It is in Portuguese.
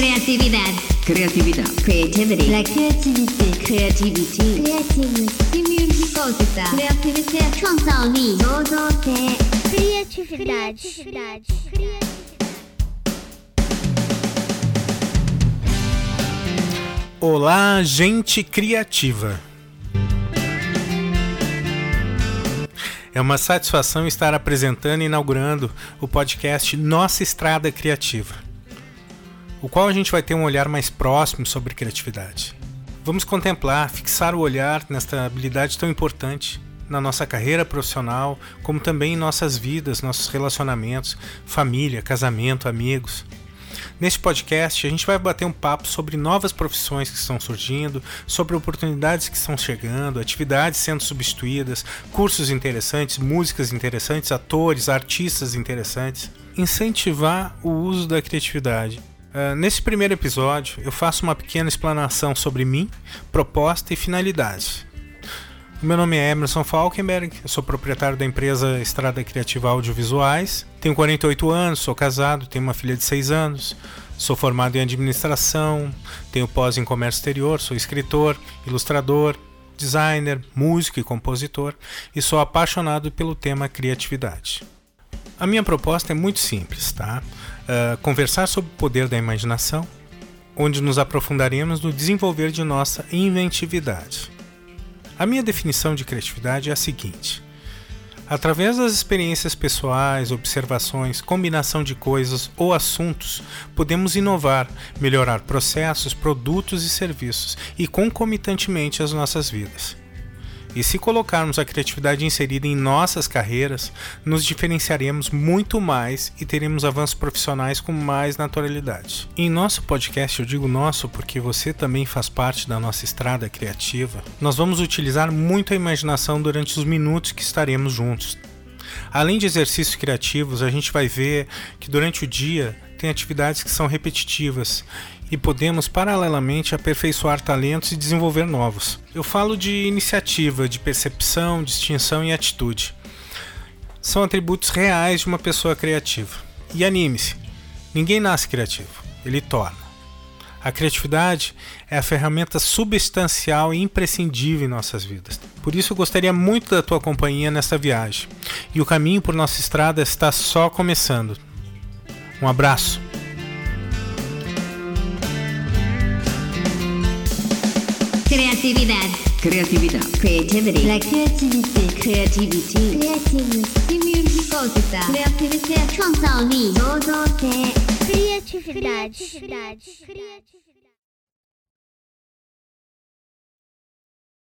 Criatividade, criatividade, Creativity. La kreativitet. Kreativitet. Kreativt. Simulgicosita. Kreativitet. Criatividade. Criatividade. Olá, gente criativa. É uma satisfação estar apresentando e inaugurando o podcast Nossa Estrada Criativa o qual a gente vai ter um olhar mais próximo sobre criatividade. Vamos contemplar, fixar o olhar nesta habilidade tão importante na nossa carreira profissional, como também em nossas vidas, nossos relacionamentos, família, casamento, amigos. Neste podcast, a gente vai bater um papo sobre novas profissões que estão surgindo, sobre oportunidades que estão chegando, atividades sendo substituídas, cursos interessantes, músicas interessantes, atores, artistas interessantes. Incentivar o uso da criatividade. Uh, nesse primeiro episódio, eu faço uma pequena explanação sobre mim, proposta e finalidade. Meu nome é Emerson Falkenberg, sou proprietário da empresa Estrada Criativa Audiovisuais. Tenho 48 anos, sou casado, tenho uma filha de 6 anos. Sou formado em administração, tenho pós em comércio exterior, sou escritor, ilustrador, designer, músico e compositor e sou apaixonado pelo tema criatividade. A minha proposta é muito simples, tá? Uh, conversar sobre o poder da imaginação, onde nos aprofundaremos no desenvolver de nossa inventividade. A minha definição de criatividade é a seguinte: através das experiências pessoais, observações, combinação de coisas ou assuntos, podemos inovar, melhorar processos, produtos e serviços e concomitantemente as nossas vidas. E se colocarmos a criatividade inserida em nossas carreiras, nos diferenciaremos muito mais e teremos avanços profissionais com mais naturalidade. Em nosso podcast, eu digo nosso porque você também faz parte da nossa estrada criativa, nós vamos utilizar muito a imaginação durante os minutos que estaremos juntos. Além de exercícios criativos, a gente vai ver que durante o dia tem atividades que são repetitivas e podemos paralelamente aperfeiçoar talentos e desenvolver novos. Eu falo de iniciativa, de percepção, distinção e atitude. São atributos reais de uma pessoa criativa. E anime-se: ninguém nasce criativo, ele torna. A criatividade é a ferramenta substancial e imprescindível em nossas vidas. Por isso eu gostaria muito da tua companhia nesta viagem. E o caminho por nossa estrada está só começando. Um abraço. Criatividade. Criatividade. Criatividade. Criatividade. Criatividade. Criatividade. Creative Criatividade. Criatividade. Criatividade.